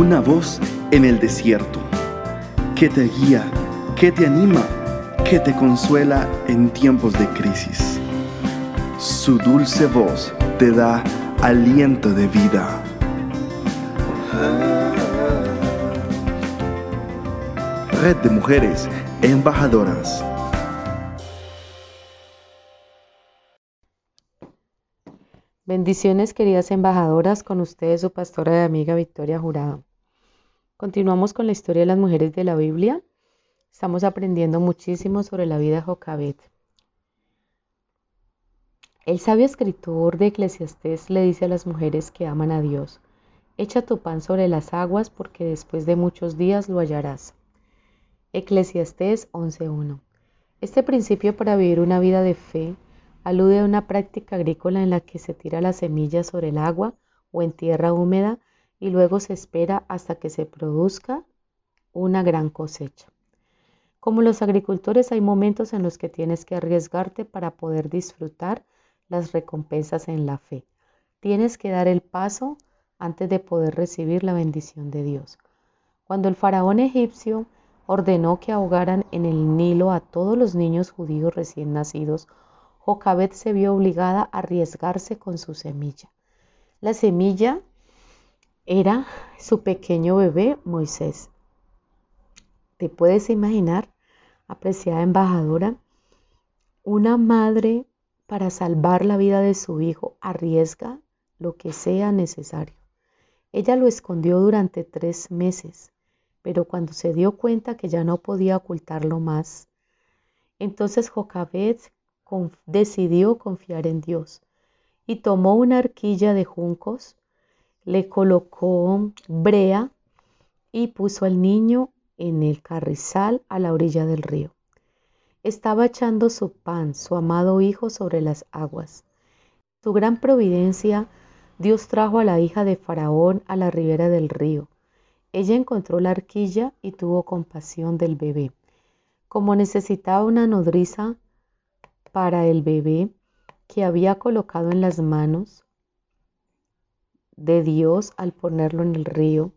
Una voz en el desierto que te guía, que te anima, que te consuela en tiempos de crisis. Su dulce voz te da aliento de vida. Red de Mujeres Embajadoras. Bendiciones queridas embajadoras, con ustedes su pastora de amiga Victoria Jurado. Continuamos con la historia de las mujeres de la Biblia. Estamos aprendiendo muchísimo sobre la vida de Jocabet. El sabio escritor de Eclesiastés le dice a las mujeres que aman a Dios, echa tu pan sobre las aguas porque después de muchos días lo hallarás. Eclesiastés 11.1. Este principio para vivir una vida de fe alude a una práctica agrícola en la que se tira la semilla sobre el agua o en tierra húmeda y luego se espera hasta que se produzca una gran cosecha. Como los agricultores hay momentos en los que tienes que arriesgarte para poder disfrutar las recompensas en la fe. Tienes que dar el paso antes de poder recibir la bendición de Dios. Cuando el faraón egipcio ordenó que ahogaran en el Nilo a todos los niños judíos recién nacidos Jocabet se vio obligada a arriesgarse con su semilla. La semilla era su pequeño bebé Moisés. ¿Te puedes imaginar, apreciada embajadora, una madre para salvar la vida de su hijo arriesga lo que sea necesario? Ella lo escondió durante tres meses, pero cuando se dio cuenta que ya no podía ocultarlo más, entonces Jocabet decidió confiar en Dios y tomó una arquilla de juncos, le colocó brea y puso al niño en el carrizal a la orilla del río. Estaba echando su pan, su amado hijo, sobre las aguas. Su gran providencia, Dios trajo a la hija de Faraón a la ribera del río. Ella encontró la arquilla y tuvo compasión del bebé. Como necesitaba una nodriza, para el bebé que había colocado en las manos de Dios al ponerlo en el río.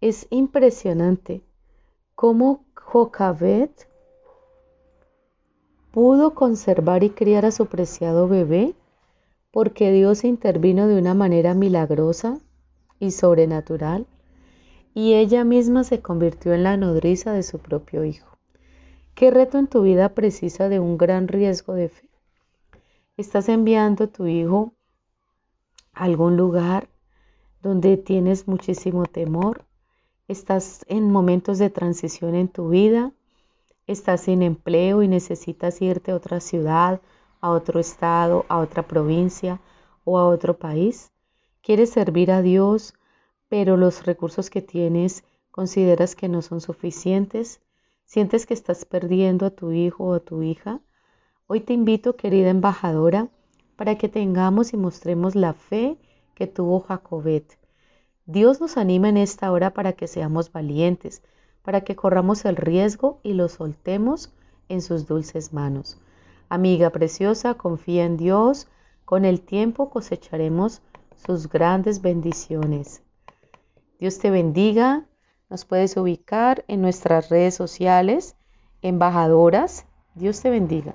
Es impresionante cómo Jocabet pudo conservar y criar a su preciado bebé porque Dios intervino de una manera milagrosa y sobrenatural y ella misma se convirtió en la nodriza de su propio hijo. ¿Qué reto en tu vida precisa de un gran riesgo de fe? ¿Estás enviando a tu hijo a algún lugar donde tienes muchísimo temor? ¿Estás en momentos de transición en tu vida? ¿Estás sin empleo y necesitas irte a otra ciudad, a otro estado, a otra provincia o a otro país? ¿Quieres servir a Dios, pero los recursos que tienes consideras que no son suficientes? ¿Sientes que estás perdiendo a tu hijo o a tu hija? Hoy te invito, querida embajadora, para que tengamos y mostremos la fe que tuvo Jacobet. Dios nos anima en esta hora para que seamos valientes, para que corramos el riesgo y lo soltemos en sus dulces manos. Amiga preciosa, confía en Dios, con el tiempo cosecharemos sus grandes bendiciones. Dios te bendiga, nos puedes ubicar en nuestras redes sociales, embajadoras. Dios te bendiga.